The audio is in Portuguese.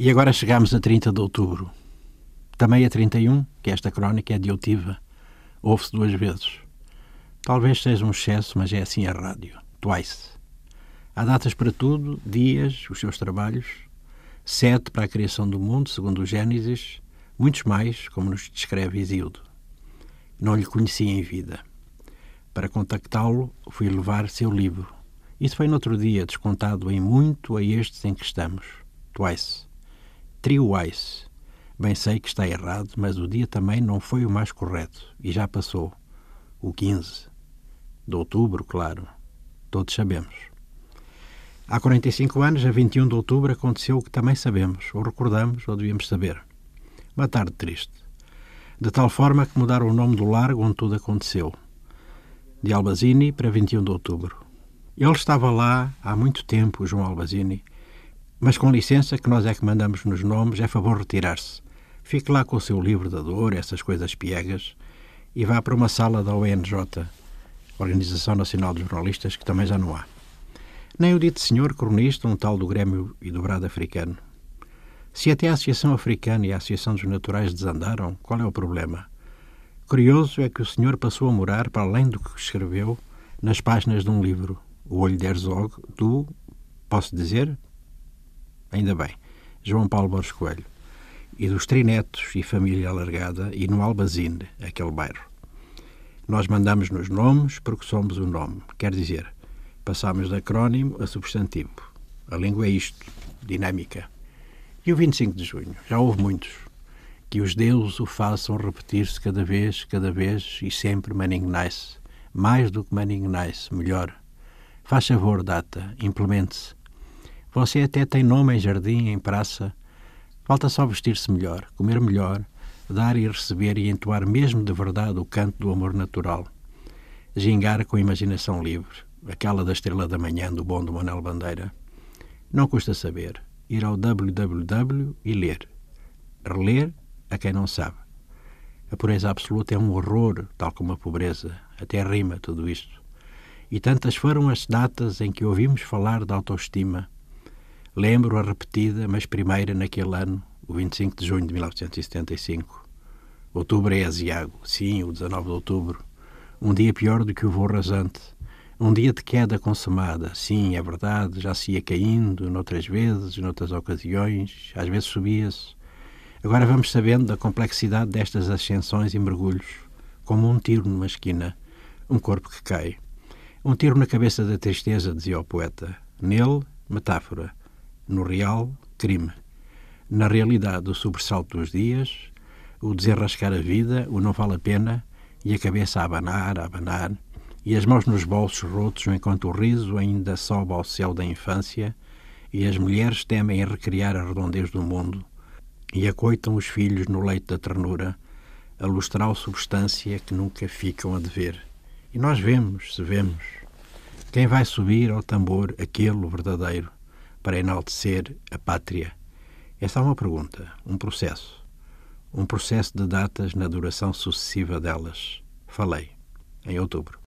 E agora chegamos a 30 de outubro. Também a 31, que esta crónica é diotiva. Ouve-se duas vezes. Talvez seja um excesso, mas é assim a rádio. Twice. Há datas para tudo, dias, os seus trabalhos. Sete para a criação do mundo, segundo o Gênesis. Muitos mais, como nos descreve Isildo. Não lhe conheci em vida. Para contactá-lo, fui levar seu livro. Isso foi no outro dia, descontado em muito a estes em que estamos. Twice. Trio-wise. Bem sei que está errado, mas o dia também não foi o mais correto. E já passou. O 15. De outubro, claro. Todos sabemos. Há 45 anos, a 21 de outubro, aconteceu o que também sabemos, ou recordamos, ou devíamos saber. Uma tarde triste. De tal forma que mudaram o nome do largo onde tudo aconteceu. De Albazini para 21 de outubro. Ele estava lá há muito tempo, João Albazini, mas com licença que nós é que mandamos nos nomes, é favor retirar-se. Fique lá com o seu livro da dor, essas coisas piegas, e vá para uma sala da ONJ, Organização Nacional dos Jornalistas, que também já não há. Nem o dito senhor cronista, um tal do Grêmio e do Brado Africano. Se até a Associação Africana e a Associação dos Naturais desandaram, qual é o problema? Curioso é que o senhor passou a morar, para além do que escreveu, nas páginas de um livro, O Olho de Herzog, do, posso dizer? Ainda bem, João Paulo Borges Coelho. E dos trinetos e família alargada, e no Albazine, aquele bairro. Nós mandamos nos nomes porque somos o nome, quer dizer, Passamos de acrónimo a substantivo. A língua é isto, dinâmica. E o 25 de junho? Já houve muitos. Que os deuses o façam repetir-se cada vez, cada vez e sempre Manning Nice. Mais do que Manning Nice, melhor. Faz favor, data, implemente-se. Você até tem nome em jardim, em praça. Falta só vestir-se melhor, comer melhor, dar e receber e entoar mesmo de verdade o canto do amor natural. Gingar com imaginação livre aquela da Estrela da Manhã, do bom do Bandeira. Não custa saber. Ir ao www e ler. Reler a quem não sabe. A pureza absoluta é um horror, tal como a pobreza. Até rima tudo isto. E tantas foram as datas em que ouvimos falar de autoestima. Lembro a repetida, mas primeira naquele ano, o 25 de junho de 1975. Outubro é aziago. Sim, o 19 de outubro. Um dia pior do que o voo rasante um dia de queda consumada, sim, é verdade, já se ia caindo, noutras vezes, noutras ocasiões, às vezes subia-se. Agora vamos sabendo da complexidade destas ascensões e mergulhos, como um tiro numa esquina, um corpo que cai. Um tiro na cabeça da tristeza, dizia o poeta. Nele, metáfora. No real, crime. Na realidade, o sobressalto dos dias, o desenrascar a vida, o não vale a pena, e a cabeça a abanar, a abanar, e as mãos nos bolsos rotos enquanto o riso ainda sobe ao céu da infância e as mulheres temem recriar a redondez do mundo e acoitam os filhos no leito da ternura, a lustral substância que nunca ficam a dever. E nós vemos, se vemos, quem vai subir ao tambor aquele verdadeiro para enaltecer a pátria. Essa é uma pergunta, um processo. Um processo de datas na duração sucessiva delas. Falei em outubro.